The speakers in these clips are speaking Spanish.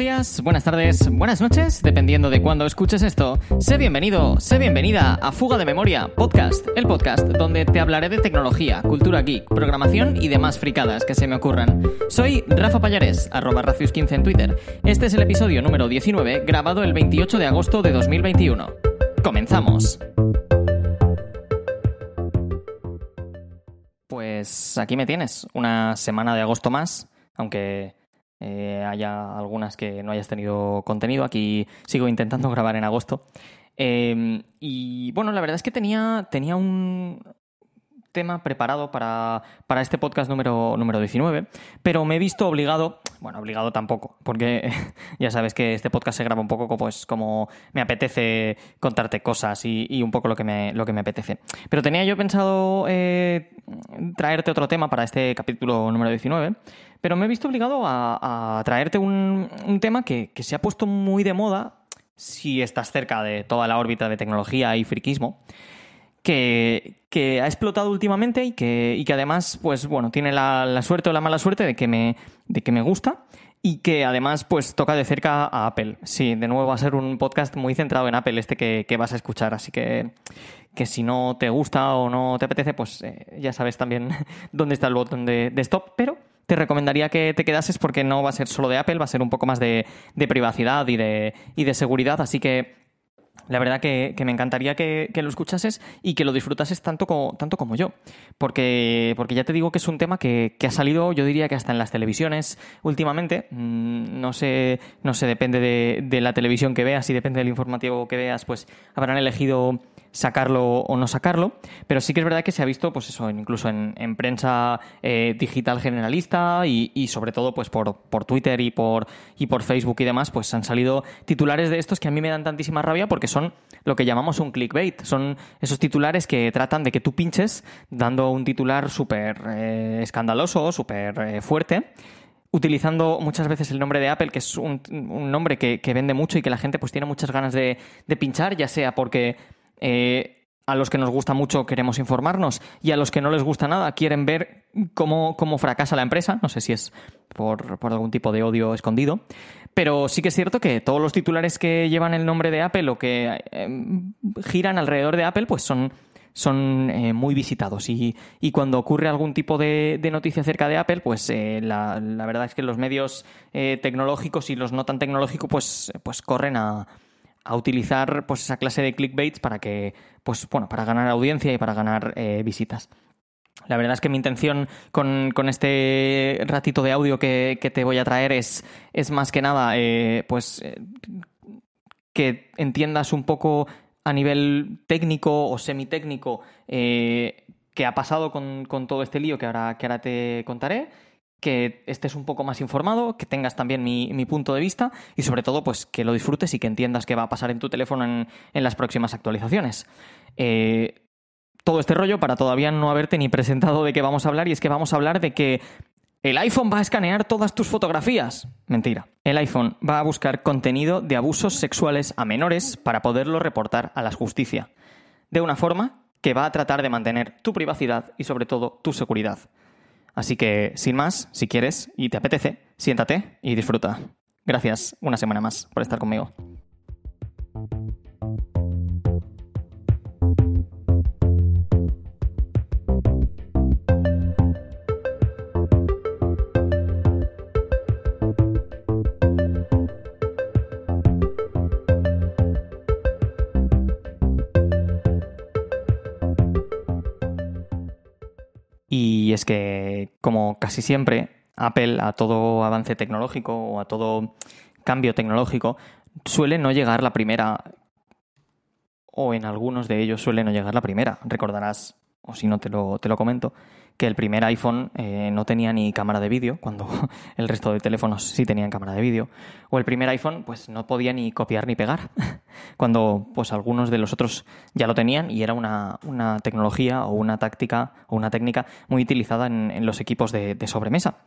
días, buenas tardes, buenas noches, dependiendo de cuándo escuches esto. Sé bienvenido, sé bienvenida a Fuga de Memoria, podcast, el podcast donde te hablaré de tecnología, cultura geek, programación y demás fricadas que se me ocurran. Soy Rafa Payares, arroba Rafius15 en Twitter. Este es el episodio número 19, grabado el 28 de agosto de 2021. ¡Comenzamos! Pues aquí me tienes, una semana de agosto más, aunque eh, haya algunas que no hayas tenido contenido. Aquí sigo intentando grabar en agosto. Eh, y bueno, la verdad es que tenía, tenía un, tema preparado para, para, este podcast número, número 19, pero me he visto obligado, bueno, obligado tampoco, porque ya sabes que este podcast se graba un poco pues, como me apetece contarte cosas y, un poco lo que, me, lo que me apetece. Pero tenía yo pensado eh, traerte otro tema para este capítulo número 19, pero me he visto obligado a, traerte un, un tema que, que se ha puesto muy de moda si estás cerca de toda la órbita de tecnología y friquismo que, ha explotado últimamente y que, y que además, pues bueno, tiene la, suerte o la mala suerte de que me, de que me gusta y que además pues toca de cerca a Apple. Sí, de nuevo va a ser un podcast muy centrado en Apple este que, vas a escuchar, así que, que si no te gusta o no te apetece, pues eh, ya sabes también dónde está el botón de, de, stop, pero te recomendaría que te quedases porque no va a ser solo de Apple, va a ser un poco más de, de privacidad y de, y de seguridad, así que la verdad que, me encantaría que, lo escuchases y que lo disfrutases tanto como, tanto como yo. Porque, porque ya te digo que es un tema que, ha salido, yo diría que hasta en las televisiones últimamente. Mm, no sé, no sé, depende de, de la televisión que veas y depende del informativo que veas, pues habrán elegido sacarlo o no sacarlo, pero sí que es verdad que se ha visto, pues eso, incluso en, prensa eh, digital generalista y, sobre todo, pues por, por, Twitter y por, y por Facebook y demás, pues han salido titulares de estos que a mí me dan tantísima rabia porque son lo que llamamos un clickbait, son esos titulares que tratan de que tú pinches dando un titular súper eh, escandaloso, súper eh, fuerte utilizando muchas veces el nombre de Apple, que es un, nombre que, vende mucho y que la gente pues tiene muchas ganas de, pinchar, ya sea porque eh, a los que nos gusta mucho queremos informarnos y a los que no les gusta nada quieren ver cómo, cómo fracasa la empresa. No sé si es por, algún tipo de odio escondido. Pero sí que es cierto que todos los titulares que llevan el nombre de Apple o que em, giran alrededor de Apple, pues son, son eh, muy visitados. Y, cuando ocurre algún tipo de, noticia acerca de Apple, pues eh, la, la, verdad es que los medios tecnológicos y los no tan tecnológicos, pues, pues corren a a utilizar pues esa clase de clickbaits para que pues bueno para ganar audiencia y para ganar eh, visitas la verdad es que mi intención con, este ratito de audio que, te voy a traer es, es más que nada eh, pues eh, que entiendas un poco a nivel técnico o semitécnico qué ha pasado con, con, todo este lío que ahora, que ahora te contaré que estés un poco más informado, que tengas también mi, punto de vista y sobre todo pues que lo disfrutes y que entiendas qué va a pasar en tu teléfono en, las próximas actualizaciones. Eh, todo este rollo para todavía no haberte ni presentado de qué vamos a hablar y es que vamos a hablar de que el iPhone va a escanear todas tus fotografías. Mentira. El iPhone va a buscar contenido de abusos sexuales a menores para poderlo reportar a la justicia. De una forma que va a tratar de mantener tu privacidad y sobre todo tu seguridad. Así que, sin más, si quieres y te apetece, siéntate y disfruta. Gracias una semana más por estar conmigo. Casi siempre, Apple a todo avance tecnológico o a todo cambio tecnológico suele no llegar la primera, o en algunos de ellos suele no llegar la primera. Recordarás, o si no te lo, te lo comento, que el primer iPhone eh, no tenía ni cámara de vídeo, cuando el resto de teléfonos sí tenían cámara de vídeo. O el primer iPhone pues no podía ni copiar ni pegar, cuando pues algunos de los otros ya lo tenían y era una, tecnología o una táctica o una técnica muy utilizada en, los equipos de, sobremesa.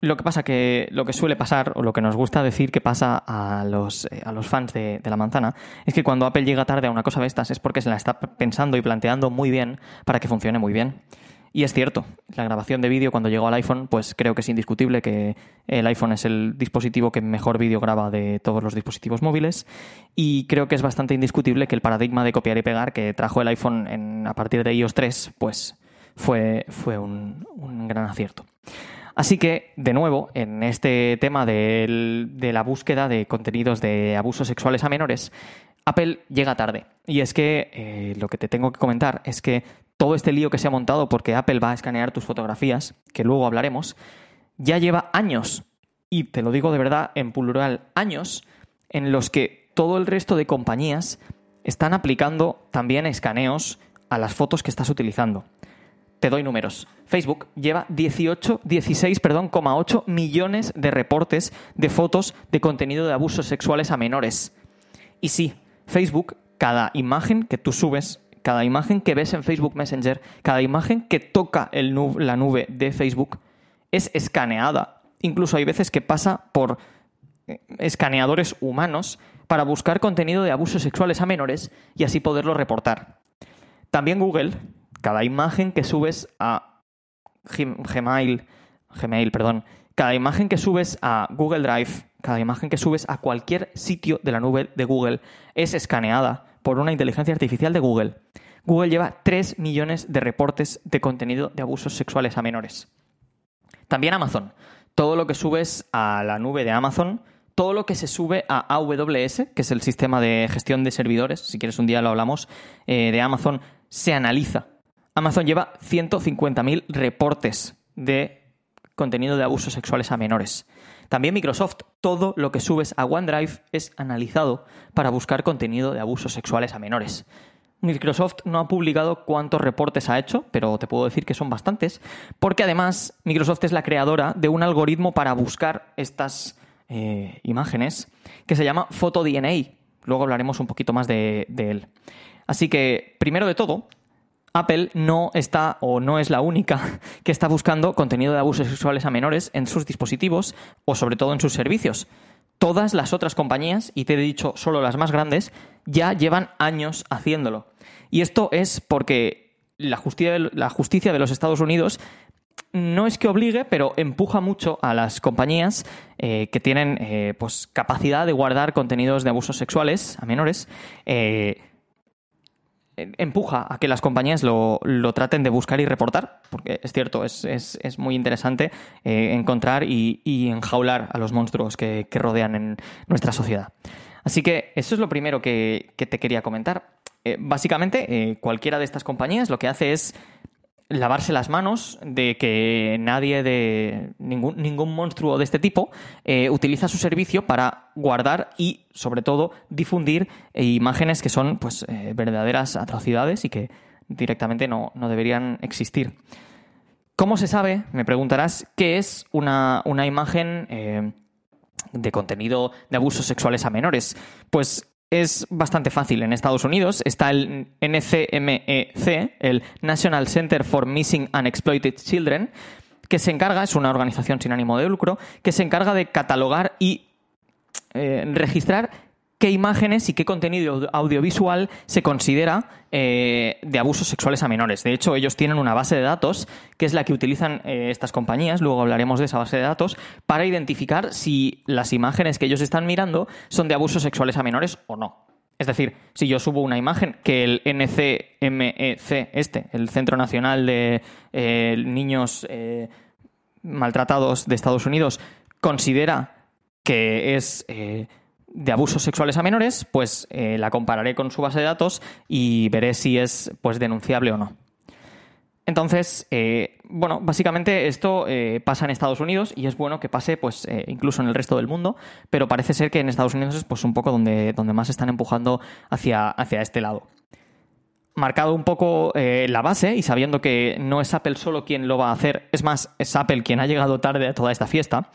Lo que pasa que lo que suele pasar, o lo que nos gusta decir que pasa a los, eh, a los fans de, de, la manzana, es que cuando Apple llega tarde a una cosa de estas es porque se la está pensando y planteando muy bien para que funcione muy bien. Y es cierto, la grabación de vídeo cuando llegó al iPhone, pues creo que es indiscutible que el iPhone es el dispositivo que mejor vídeo graba de todos los dispositivos móviles. Y creo que es bastante indiscutible que el paradigma de copiar y pegar que trajo el iPhone a partir de iOS 3, pues fue, fue un, gran acierto. Así que, de nuevo, en este tema de la búsqueda de contenidos de abusos sexuales a menores, Apple llega tarde. Y es que eh, lo que te tengo que comentar es que todo este lío que se ha montado porque Apple va a escanear tus fotografías, que luego hablaremos, ya lleva años, y te lo digo de verdad en plural, años, en los que todo el resto de compañías están aplicando también escaneos a las fotos que estás utilizando. Te doy números. Facebook lleva 18, 16, perdón, 8 millones de reportes de fotos de contenido de abusos sexuales a menores. Y sí, Facebook, cada imagen que tú subes cada imagen que ves en Facebook Messenger, cada imagen que toca la nube de Facebook es escaneada. Incluso hay veces que pasa por eh, escaneadores humanos para buscar contenido de abusos sexuales a menores y así poderlo reportar. También Google, cada imagen que subes a Gmail, Gmail, perdón, cada imagen que subes a Google Drive, cada imagen que subes a cualquier sitio de la nube de Google es escaneada por una inteligencia artificial de Google. Google lleva 3 millones de reportes de contenido de abusos sexuales a menores. También Amazon. Todo lo que subes a la nube de Amazon, todo lo que se sube a AWS, que es el sistema de gestión de servidores, si quieres un día lo hablamos, eh, de Amazon, se analiza. Amazon lleva 150.000 reportes de contenido de abusos sexuales a menores. También Microsoft, todo lo que subes a OneDrive es analizado para buscar contenido de abusos sexuales a menores. Microsoft no ha publicado cuántos reportes ha hecho, pero te puedo decir que son bastantes, porque además Microsoft es la creadora de un algoritmo para buscar estas eh, imágenes que se llama PhotoDNA. Luego hablaremos un poquito más de él. Así que, primero de todo, Apple no está o no es la única que está buscando contenido de abusos sexuales a menores en sus dispositivos o sobre todo en sus servicios. Todas las otras compañías, y te he dicho solo las más grandes, ya llevan años haciéndolo. Y esto es porque la justicia de, los Estados Unidos no es que obligue, pero empuja mucho a las compañías eh, que tienen eh, pues, capacidad de guardar contenidos de abusos sexuales a menores. Eh, empuja a que las compañías lo, traten de buscar y reportar, porque es cierto, es, muy interesante eh, encontrar y, enjaular a los monstruos que, rodean en nuestra sociedad. Así que eso es lo primero que, te quería comentar. Eh, básicamente, eh, cualquiera de estas compañías lo que hace es lavarse las manos de que nadie de ningún, ningún monstruo de este tipo eh, utiliza su servicio para guardar y sobre todo difundir eh, imágenes que son pues eh, verdaderas atrocidades y que directamente no, deberían existir. ¿Cómo se sabe? Me preguntarás qué es una, una imagen de contenido de abusos sexuales a menores. Pues es bastante fácil. En Estados Unidos está el NCMEC, el National Center for Missing and Exploited Children, que se encarga, es una organización sin ánimo de lucro, que se encarga de catalogar y eh, registrar qué imágenes y qué contenido audiovisual se considera eh, de abusos sexuales a menores. De hecho, ellos tienen una base de datos, que es la que utilizan eh, estas compañías, luego hablaremos de esa base de datos, para identificar si las imágenes que ellos están mirando son de abusos sexuales a menores o no. Es decir, si yo subo una imagen que el NCMEC, este, el Centro Nacional de eh, Niños Maltratados de Estados Unidos, considera que es de abusos sexuales a menores, pues eh, la compararé con su base de datos y veré si es pues denunciable o no. Entonces, eh, bueno, básicamente esto eh, pasa en Estados Unidos y es bueno que pase pues incluso en el resto del mundo, pero parece ser que en Estados Unidos es pues un poco donde, donde más están empujando hacia, hacia este lado. Marcado un poco la base y sabiendo que no es Apple solo quien lo va a hacer, es más, es Apple quien ha llegado tarde a toda esta fiesta,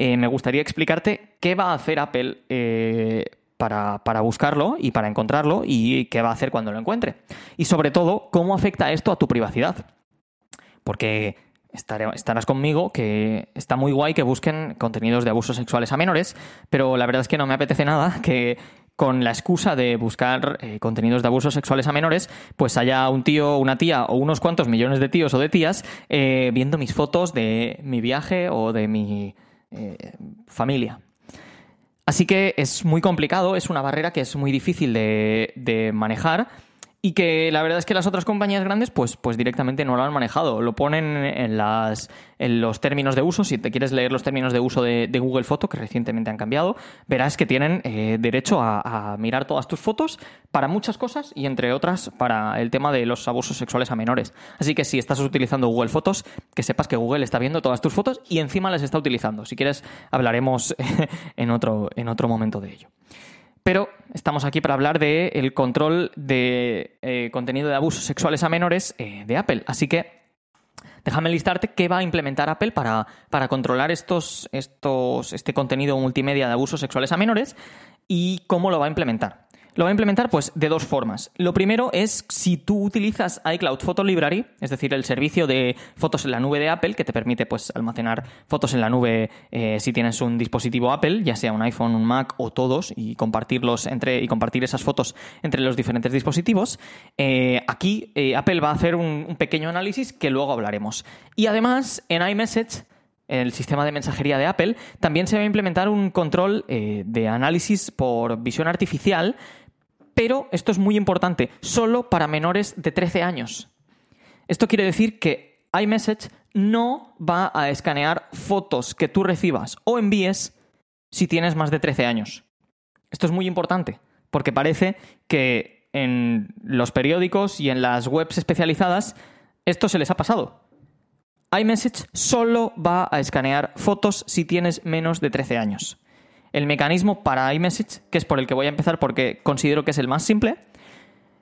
eh, me gustaría explicarte qué va a hacer Apple eh, para, buscarlo y para encontrarlo y qué va a hacer cuando lo encuentre. Y sobre todo, cómo afecta esto a tu privacidad. Porque estarás conmigo que está muy guay que busquen contenidos de abusos sexuales a menores, pero la verdad es que no me apetece nada que, con la excusa de buscar eh, contenidos de abusos sexuales a menores, pues haya un tío, una tía o unos cuantos millones de tíos o de tías viendo mis fotos de mi viaje o de mi eh, familia. Así que es muy complicado, es una barrera que es muy difícil de, de manejar y que la verdad es que las otras compañías grandes pues, pues directamente no lo han manejado. Lo ponen en, las, en los términos de uso. Si te quieres leer los términos de uso de, Google Foto, que recientemente han cambiado, verás que tienen eh, derecho a, mirar todas tus fotos para muchas cosas y entre otras para el tema de los abusos sexuales a menores. Así que si estás utilizando Google Fotos, que sepas que Google está viendo todas tus fotos y encima las está utilizando. Si quieres, hablaremos en otro, en otro momento de ello. Pero estamos aquí para hablar del control de eh, contenido de abusos sexuales a menores eh, de Apple. Así que déjame listarte qué va a implementar Apple para, para controlar estos, estos, este contenido multimedia de abusos sexuales a menores y cómo lo va a implementar. Lo va a implementar pues de dos formas. Lo primero es si tú utilizas iCloud Photo Library, es decir, el servicio de fotos en la nube de Apple que te permite pues almacenar fotos en la nube eh, si tienes un dispositivo Apple, ya sea un iPhone, un Mac o todos y compartirlos entre y compartir esas fotos entre los diferentes dispositivos. Eh, aquí eh, Apple va a hacer un, pequeño análisis que luego hablaremos. Y además en iMessage el sistema de mensajería de Apple, también se va a implementar un control de análisis por visión artificial pero esto es muy importante, solo para menores de 13 años. Esto quiere decir que iMessage no va a escanear fotos que tú recibas o envíes si tienes más de 13 años. Esto es muy importante, porque parece que en los periódicos y en las webs especializadas esto se les ha pasado. iMessage solo va a escanear fotos si tienes menos de 13 años. El mecanismo para iMessage, que es por el que voy a empezar porque considero que es el más simple,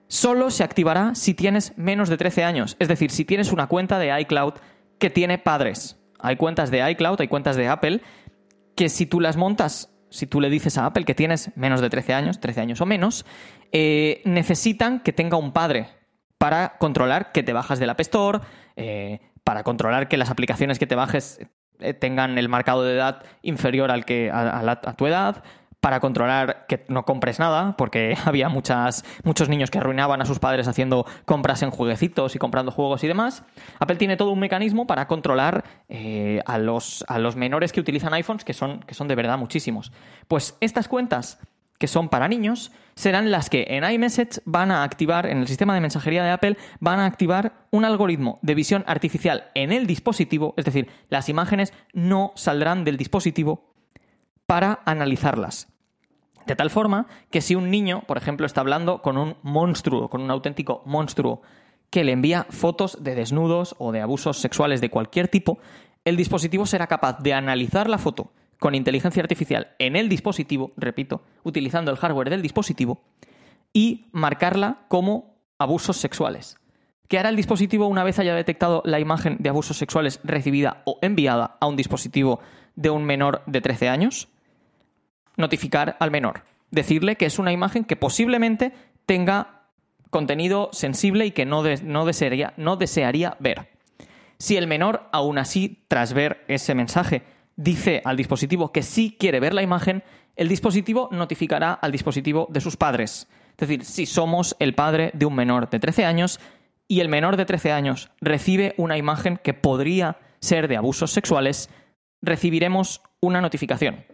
solo se activará si tienes menos de 13 años. Es decir, si tienes una cuenta de iCloud que tiene padres. Hay cuentas de iCloud, hay cuentas de Apple, que si tú las montas, si tú le dices a Apple que tienes menos de 13 años, 13 años o menos, eh, necesitan que tenga un padre para controlar que te bajas del App Store, eh, para controlar que las aplicaciones que te bajes tengan el marcado de edad inferior al que a, tu edad, para controlar que no compres nada, porque había muchas, muchos niños que arruinaban a sus padres haciendo compras en jueguecitos y comprando juegos y demás. Apple tiene todo un mecanismo para controlar eh, a, los, a los menores que utilizan iPhones, que son, que son de verdad muchísimos. Pues estas cuentas que son para niños, serán las que en iMessage van a activar, en el sistema de mensajería de Apple, van a activar un algoritmo de visión artificial en el dispositivo, es decir, las imágenes no saldrán del dispositivo para analizarlas. De tal forma que si un niño, por ejemplo, está hablando con un monstruo, con un auténtico monstruo, que le envía fotos de desnudos o de abusos sexuales de cualquier tipo, el dispositivo será capaz de analizar la foto con inteligencia artificial en el dispositivo, repito, utilizando el hardware del dispositivo, y marcarla como abusos sexuales. ¿Qué hará el dispositivo una vez haya detectado la imagen de abusos sexuales recibida o enviada a un dispositivo de un menor de 13 años? Notificar al menor. Decirle que es una imagen que posiblemente tenga contenido sensible y que no, no, desearía, no desearía ver. Si el menor, aún así, tras ver ese mensaje, dice al dispositivo que sí quiere ver la imagen, el dispositivo notificará al dispositivo de sus padres. Es decir, si somos el padre de un menor de 13 años y el menor de 13 años recibe una imagen que podría ser de abusos sexuales, recibiremos una notificación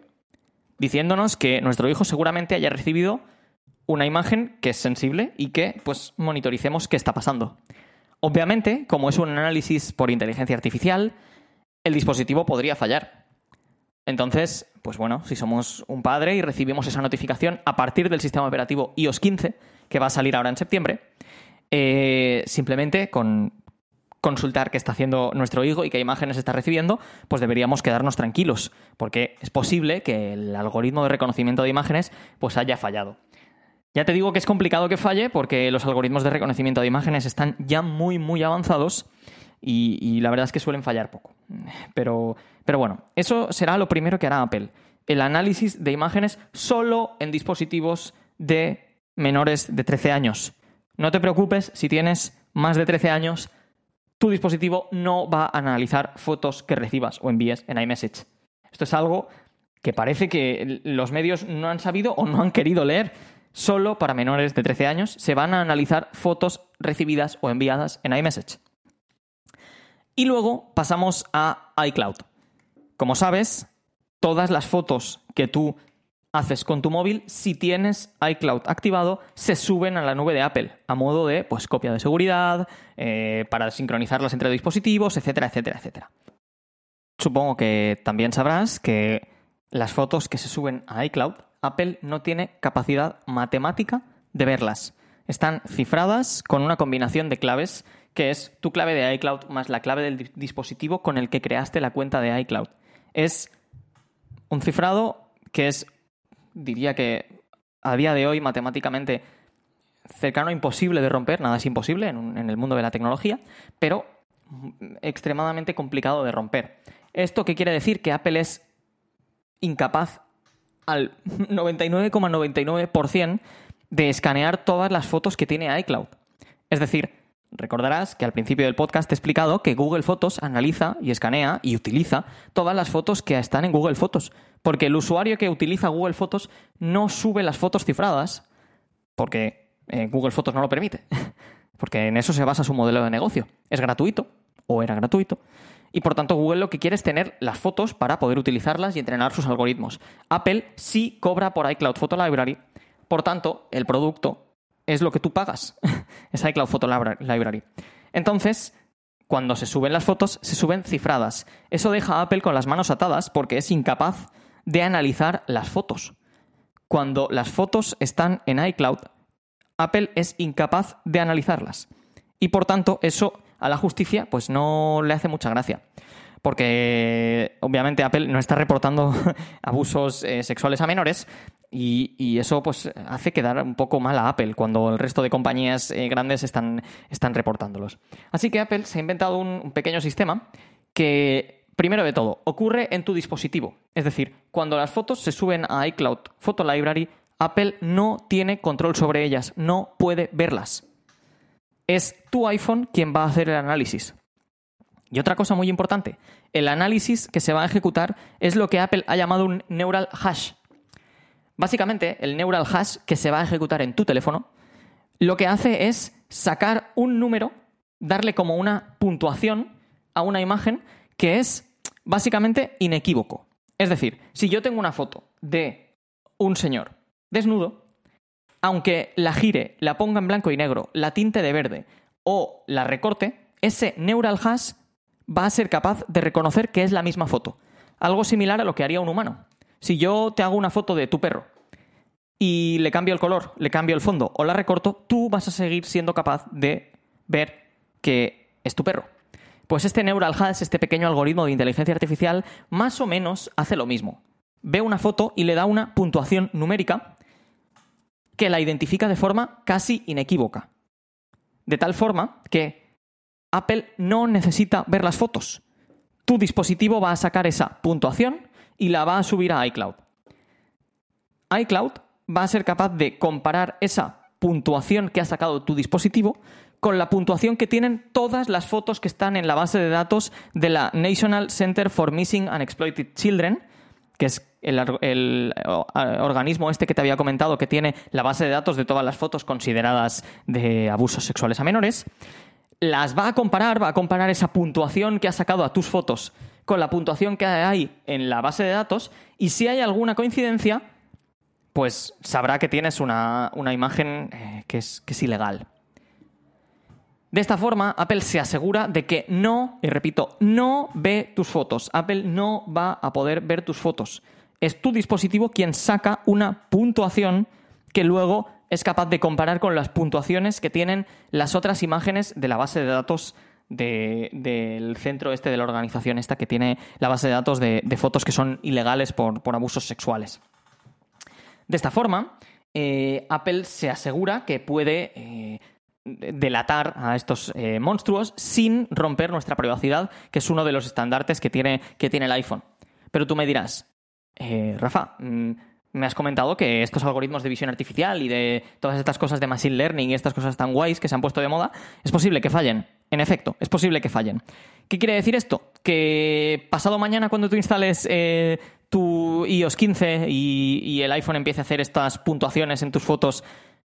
diciéndonos que nuestro hijo seguramente haya recibido una imagen que es sensible y que pues monitoricemos qué está pasando. Obviamente, como es un análisis por inteligencia artificial, el dispositivo podría fallar. Entonces, pues bueno, si somos un padre y recibimos esa notificación a partir del sistema operativo iOS 15, que va a salir ahora en septiembre, eh, simplemente con consultar qué está haciendo nuestro hijo y qué imágenes está recibiendo, pues deberíamos quedarnos tranquilos, porque es posible que el algoritmo de reconocimiento de imágenes pues haya fallado. Ya te digo que es complicado que falle porque los algoritmos de reconocimiento de imágenes están ya muy, muy avanzados y, la verdad es que suelen fallar poco. Pero, pero bueno, eso será lo primero que hará Apple. El análisis de imágenes solo en dispositivos de menores de 13 años. No te preocupes si tienes más de 13 años, tu dispositivo no va a analizar fotos que recibas o envíes en iMessage. Esto es algo que parece que los medios no han sabido o no han querido leer. solo para menores de 13 años se van a analizar fotos recibidas o enviadas en iMessage. Y luego pasamos a iCloud. Como sabes, todas las fotos que tú haces con tu móvil, si tienes iCloud activado, se suben a la nube de Apple a modo de pues, copia de seguridad, eh, para sincronizarlas entre dispositivos, etcétera, etcétera, etcétera. Supongo que también sabrás que las fotos que se suben a iCloud, Apple no tiene capacidad matemática de verlas. Están cifradas con una combinación de claves que es tu clave de iCloud más la clave del dispositivo con el que creaste la cuenta de iCloud. Es un cifrado que es diría que a día de hoy matemáticamente cercano a imposible de romper, nada es imposible en, el mundo de la tecnología, pero extremadamente complicado de romper. ¿Esto qué quiere decir? Que Apple es incapaz al 99,99% de escanear todas las fotos que tiene iCloud. Es decir, Recordarás que al principio del podcast he explicado que Google Fotos analiza y escanea y utiliza todas las fotos que están en Google Fotos, porque el usuario que utiliza Google Fotos no sube las fotos cifradas, porque eh, Google Fotos no lo permite, porque en eso se basa su modelo de negocio. Es gratuito, o era gratuito, y por tanto Google lo que quiere es tener las fotos para poder utilizarlas y entrenar sus algoritmos. Apple sí cobra por iCloud Photo Library, por tanto, el producto es lo que tú pagas. es iCloud Photo Library. Entonces, cuando se suben las fotos, se suben cifradas. Eso deja a Apple con las manos atadas porque es incapaz de analizar las fotos. Cuando las fotos están en iCloud, Apple es incapaz de analizarlas. Y por tanto, eso a la justicia pues no le hace mucha gracia porque obviamente Apple no está reportando abusos eh, sexuales a menores y, eso pues hace quedar un poco mal a Apple cuando el resto de compañías eh, grandes están, están reportándolos. Así que Apple se ha inventado un, pequeño sistema que, primero de todo, ocurre en tu dispositivo. Es decir, cuando las fotos se suben a iCloud Photo Library, Apple no tiene control sobre ellas, no puede verlas. Es tu iPhone quien va a hacer el análisis. Y otra cosa muy importante, el análisis que se va a ejecutar es lo que Apple ha llamado un neural hash. Básicamente, el neural hash que se va a ejecutar en tu teléfono, lo que hace es sacar un número, darle como una puntuación a una imagen que es básicamente inequívoco. Es decir, si yo tengo una foto de un señor desnudo, aunque la gire, la ponga en blanco y negro, la tinte de verde o la recorte, ese neural hash va a ser capaz de reconocer que es la misma foto. Algo similar a lo que haría un humano. Si yo te hago una foto de tu perro y le cambio el color, le cambio el fondo o la recorto, tú vas a seguir siendo capaz de ver que es tu perro. Pues este Neural Hash, este pequeño algoritmo de inteligencia artificial, más o menos hace lo mismo. Ve una foto y le da una puntuación numérica que la identifica de forma casi inequívoca. De tal forma que Apple no necesita ver las fotos. Tu dispositivo va a sacar esa puntuación y la va a subir a iCloud. iCloud va a ser capaz de comparar esa puntuación que ha sacado tu dispositivo con la puntuación que tienen todas las fotos que están en la base de datos de la National Center for Missing and Exploited Children, que es el, el, organismo este que te había comentado que tiene la base de datos de todas las fotos consideradas de abusos sexuales a menores las va a comparar, va a comparar esa puntuación que has sacado a tus fotos con la puntuación que hay en la base de datos y si hay alguna coincidencia, pues sabrá que tienes una, imagen eh, que, es, que es ilegal. De esta forma, Apple se asegura de que no, y repito, no ve tus fotos. Apple no va a poder ver tus fotos. Es tu dispositivo quien saca una puntuación que luego es capaz de comparar con las puntuaciones que tienen las otras imágenes de la base de datos del centro este de la organización esta que tiene la base de datos de, fotos que son ilegales por, abusos sexuales. De esta forma, eh, Apple se asegura que puede eh, delatar a estos eh, monstruos sin romper nuestra privacidad, que es uno de los estandartes que tiene, que tiene el iPhone. Pero tú me dirás, Rafa, mm, me has comentado que estos algoritmos de visión artificial y de todas estas cosas de machine learning y estas cosas tan guays que se han puesto de moda, es posible que fallen. en efecto, es posible que fallen. ¿Qué quiere decir esto? Que pasado mañana cuando tú instales eh, tu iOS 15 y, el iPhone empiece a hacer estas puntuaciones en tus fotos,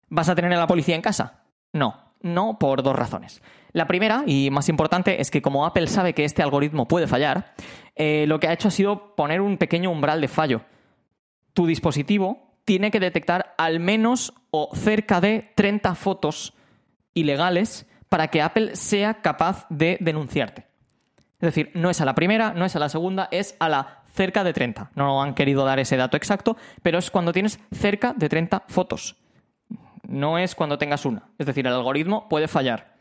¿vas a tener a la policía en casa? No, no por dos razones. La primera, y más importante, es que como Apple sabe que este algoritmo puede fallar, eh, lo que ha hecho ha sido poner un pequeño umbral de fallo. Tu dispositivo tiene que detectar al menos o cerca de 30 fotos ilegales para que Apple sea capaz de denunciarte. Es decir, no es a la primera, no es a la segunda, es a la cerca de 30. No han querido dar ese dato exacto, pero es cuando tienes cerca de 30 fotos. No es cuando tengas una. Es decir, el algoritmo puede fallar.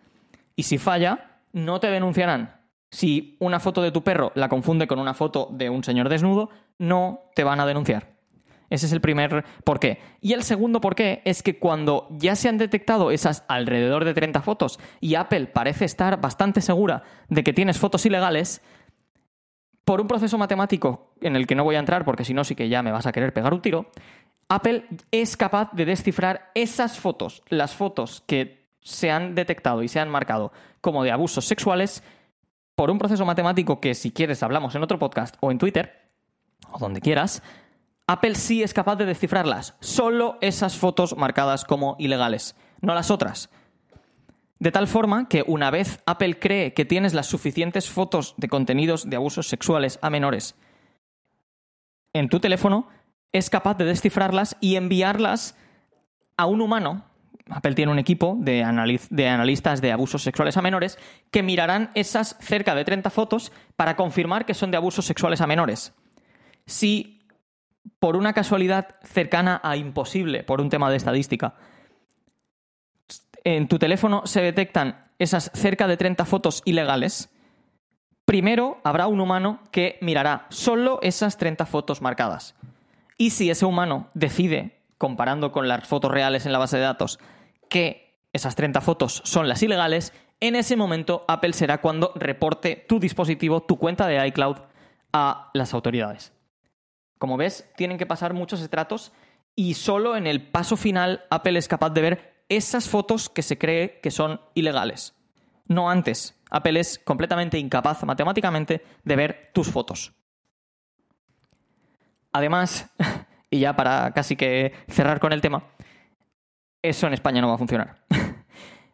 Y si falla, no te denunciarán. Si una foto de tu perro la confunde con una foto de un señor desnudo, no te van a denunciar. Ese es el primer porqué. Y el segundo porqué es que cuando ya se han detectado esas alrededor de 30 fotos y Apple parece estar bastante segura de que tienes fotos ilegales, por un proceso matemático en el que no voy a entrar porque si no sí que ya me vas a querer pegar un tiro, Apple es capaz de descifrar esas fotos, las fotos que se han detectado y se han marcado como de abusos sexuales, por un proceso matemático que si quieres hablamos en otro podcast o en Twitter, o donde quieras, Apple sí es capaz de descifrarlas. Solo esas fotos marcadas como ilegales, no las otras. De tal forma que una vez Apple cree que tienes las suficientes fotos de contenidos de abusos sexuales a menores en tu teléfono, es capaz de descifrarlas y enviarlas a un humano. Apple tiene un equipo de, de, analistas de abusos sexuales a menores que mirarán esas cerca de 30 fotos para confirmar que son de abusos sexuales a menores. Si por una casualidad cercana a imposible, por un tema de estadística, en tu teléfono se detectan esas cerca de 30 fotos ilegales, primero habrá un humano que mirará solo esas 30 fotos marcadas. Y si ese humano decide, comparando con las fotos reales en la base de datos, que esas 30 fotos son las ilegales, en ese momento Apple será cuando reporte tu dispositivo, tu cuenta de iCloud a las autoridades. Como ves, tienen que pasar muchos estratos y solo en el paso final Apple es capaz de ver esas fotos que se cree que son ilegales. No antes. Apple es completamente incapaz matemáticamente de ver tus fotos. Además, y ya para casi que cerrar con el tema, eso en España no va a funcionar.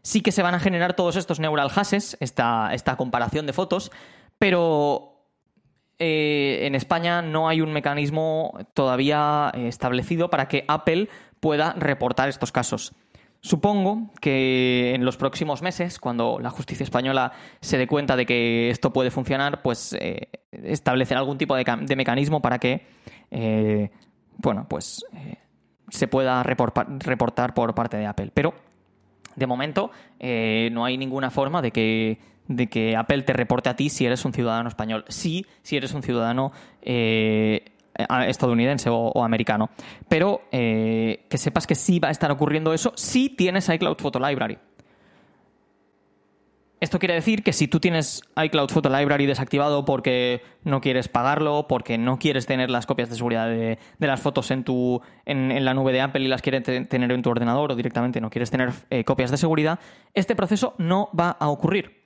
sí que se van a generar todos estos neural hashes, esta, esta comparación de fotos, pero eh, en España no hay un mecanismo todavía eh, establecido para que Apple pueda reportar estos casos. Supongo que en los próximos meses, cuando la justicia española se dé cuenta de que esto puede funcionar, pues eh, algún tipo de, mecanismo para que, bueno, pues se pueda reportar por parte de Apple. Pero de momento no hay ninguna forma de que de que Apple te reporte a ti si eres un ciudadano español. Sí, si eres un ciudadano eh, estadounidense o, americano. Pero eh, que sepas que sí va a estar ocurriendo eso si tienes iCloud Photo Library. Esto quiere decir que si tú tienes iCloud Photo Library desactivado porque no quieres pagarlo, porque no quieres tener las copias de seguridad de, las fotos en, tu, en, la nube de Apple y las quieres tener en tu ordenador o directamente no quieres tener eh, copias de seguridad, este proceso no va a ocurrir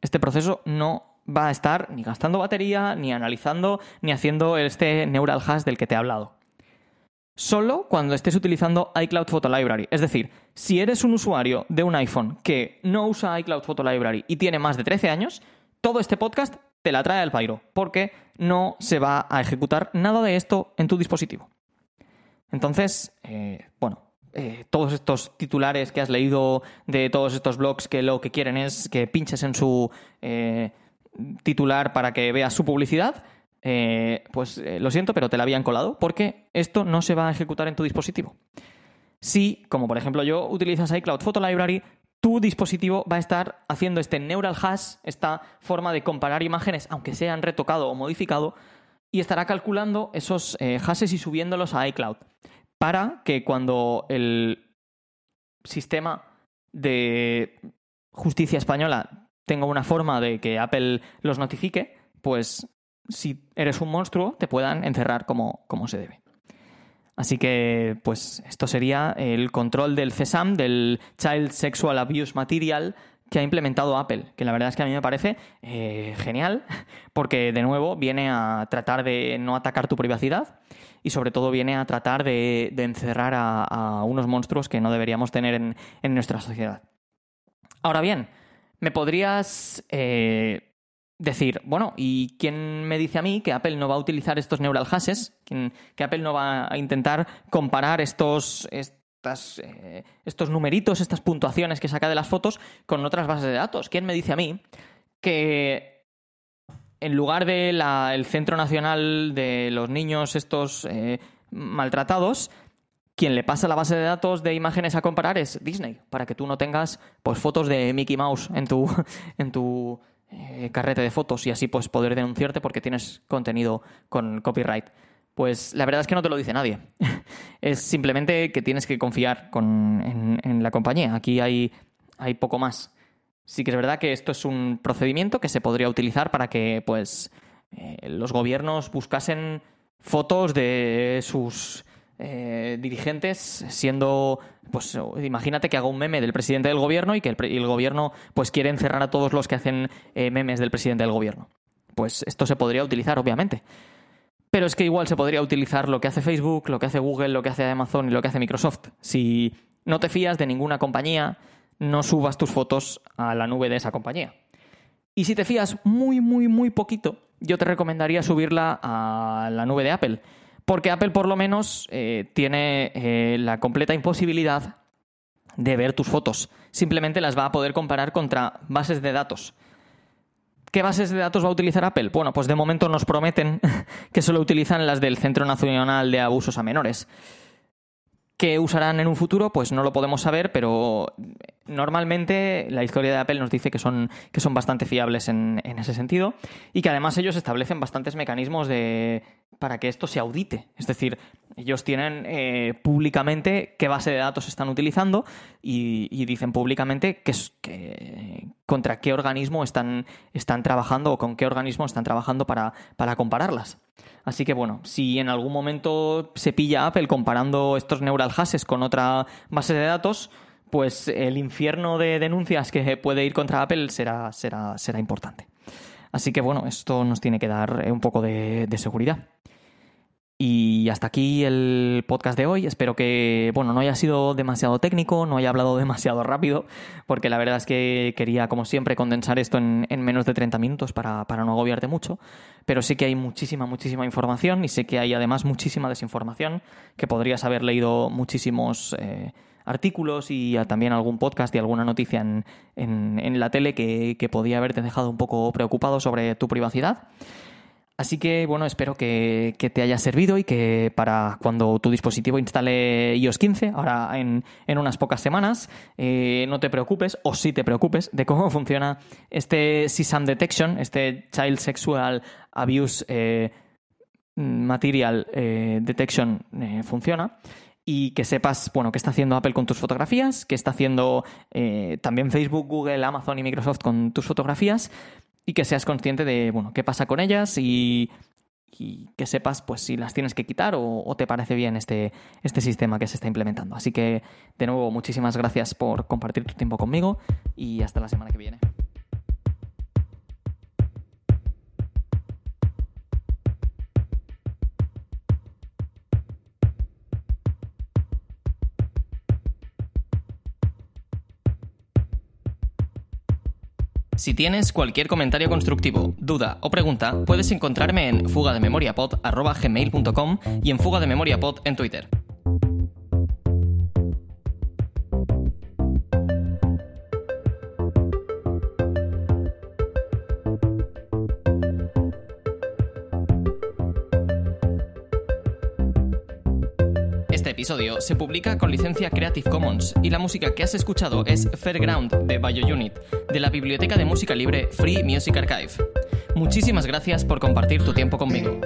este proceso no va a estar ni gastando batería, ni analizando, ni haciendo este neural hash del que te he hablado. Solo cuando estés utilizando iCloud Photo Library. Es decir, si eres un usuario de un iPhone que no usa iCloud Photo Library y tiene más de 13 años, todo este podcast te la trae al pairo, porque no se va a ejecutar nada de esto en tu dispositivo. Entonces, eh, bueno, eh, todos estos titulares que has leído de todos estos blogs que lo que quieren es que pinches en su eh, titular para que veas su publicidad, eh, pues lo siento, pero te la habían colado porque esto no se va a ejecutar en tu dispositivo. Si, como por ejemplo yo, utilizas iCloud Photo Library, tu dispositivo va a estar haciendo este neural hash, esta forma de comparar imágenes, aunque sean retocado o modificado, y estará calculando esos hashes y subiéndolos a iCloud para que cuando el sistema de justicia española tenga una forma de que Apple los notifique, pues si eres un monstruo te puedan encerrar como, como se debe. Así que, pues esto sería el control del CESAM, del Child Sexual Abuse Material, que ha implementado Apple, que la verdad es que a mí me parece eh, genial, porque de nuevo viene a tratar de no atacar tu privacidad y sobre todo viene a tratar de, encerrar a, unos monstruos que no deberíamos tener en, nuestra sociedad. Ahora bien, me podrías eh, decir, bueno, ¿y quién me dice a mí que Apple no va a utilizar estos neural hashes? Que Apple no va a intentar comparar estos, eh, estos numeritos, estas puntuaciones que saca de las fotos con otras bases de datos. ¿Quién me dice a mí que en lugar del el Centro Nacional de los Niños estos eh, maltratados, quien le pasa la base de datos de imágenes a comparar es Disney, para que tú no tengas pues, fotos de Mickey Mouse en tu, en tu eh, carrete de fotos y así pues poder denunciarte porque tienes contenido con copyright. Pues la verdad es que no te lo dice nadie. es simplemente que tienes que confiar en, la compañía. Aquí hay, hay poco más. Sí que es verdad que esto es un procedimiento que se podría utilizar para que pues eh, los gobiernos buscasen fotos de sus eh, dirigentes siendo pues imagínate que haga un meme del presidente del gobierno y que el, gobierno pues quiere encerrar a todos los que hacen eh, memes del presidente del gobierno pues esto se podría utilizar obviamente pero es que igual se podría utilizar lo que hace Facebook, lo que hace Google, lo que hace Amazon y lo que hace Microsoft. Si no te fías de ninguna compañía, no subas tus fotos a la nube de esa compañía. Y si te fías muy, muy, muy poquito, yo te recomendaría subirla a la nube de Apple. Porque Apple por lo menos eh, tiene eh, la completa imposibilidad de ver tus fotos. Simplemente las va a poder comparar contra bases de datos. ¿Qué bases de datos va a utilizar Apple? Bueno, pues de momento nos prometen que solo utilizan las del Centro Nacional de Abusos a Menores. ¿Qué usarán en un futuro? Pues no lo podemos saber, pero normalmente la historia de Apple nos dice que son, que son bastante fiables en, ese sentido y que además ellos establecen bastantes mecanismos de, para que esto se audite. Es decir, ellos tienen eh, públicamente qué base de datos están utilizando y, dicen públicamente que, contra qué organismo están, están trabajando o con qué organismo están trabajando para, para compararlas. Así que bueno, si en algún momento se pilla Apple comparando estos neural hashes con otra base de datos, pues el infierno de denuncias que puede ir contra Apple será, será, será importante. Así que bueno, esto nos tiene que dar un poco de seguridad. Y hasta aquí el podcast de hoy. Espero que, bueno, no haya sido demasiado técnico, no haya hablado demasiado rápido, porque la verdad es que quería, como siempre, condensar esto en, menos de 30 minutos para, no agobiarte mucho. Pero sí que hay muchísima, muchísima información y sé que hay además muchísima desinformación, que podrías haber leído muchísimos eh, artículos y también algún podcast y alguna noticia en, en, la tele que, que podía haberte dejado un poco preocupado sobre tu privacidad. Así que bueno, espero que, te haya servido y que para cuando tu dispositivo instale iOS 15, ahora en, unas pocas semanas, eh, no te preocupes, o sí te preocupes, de cómo funciona este CSAM Detection, este Child Sexual Abuse eh, Material eh, Detection funciona y que sepas, bueno, qué está haciendo Apple con tus fotografías, qué está haciendo también Facebook, Google, Amazon y Microsoft con tus fotografías y que seas consciente de, bueno, qué pasa con ellas y, que sepas pues si las tienes que quitar o, o, te parece bien este, este sistema que se está implementando. Así que, de nuevo, muchísimas gracias por compartir tu tiempo conmigo y hasta la semana que viene. Si tienes cualquier comentario constructivo, duda o pregunta, puedes encontrarme en fugadememoriapod.gmail.com y en fugadememoriapod en Twitter. Episodio se publica con licencia Creative Commons y la música que has escuchado es Fairground de BioUnit, de la biblioteca de música libre Free Music Archive. Muchísimas gracias por compartir tu tiempo conmigo.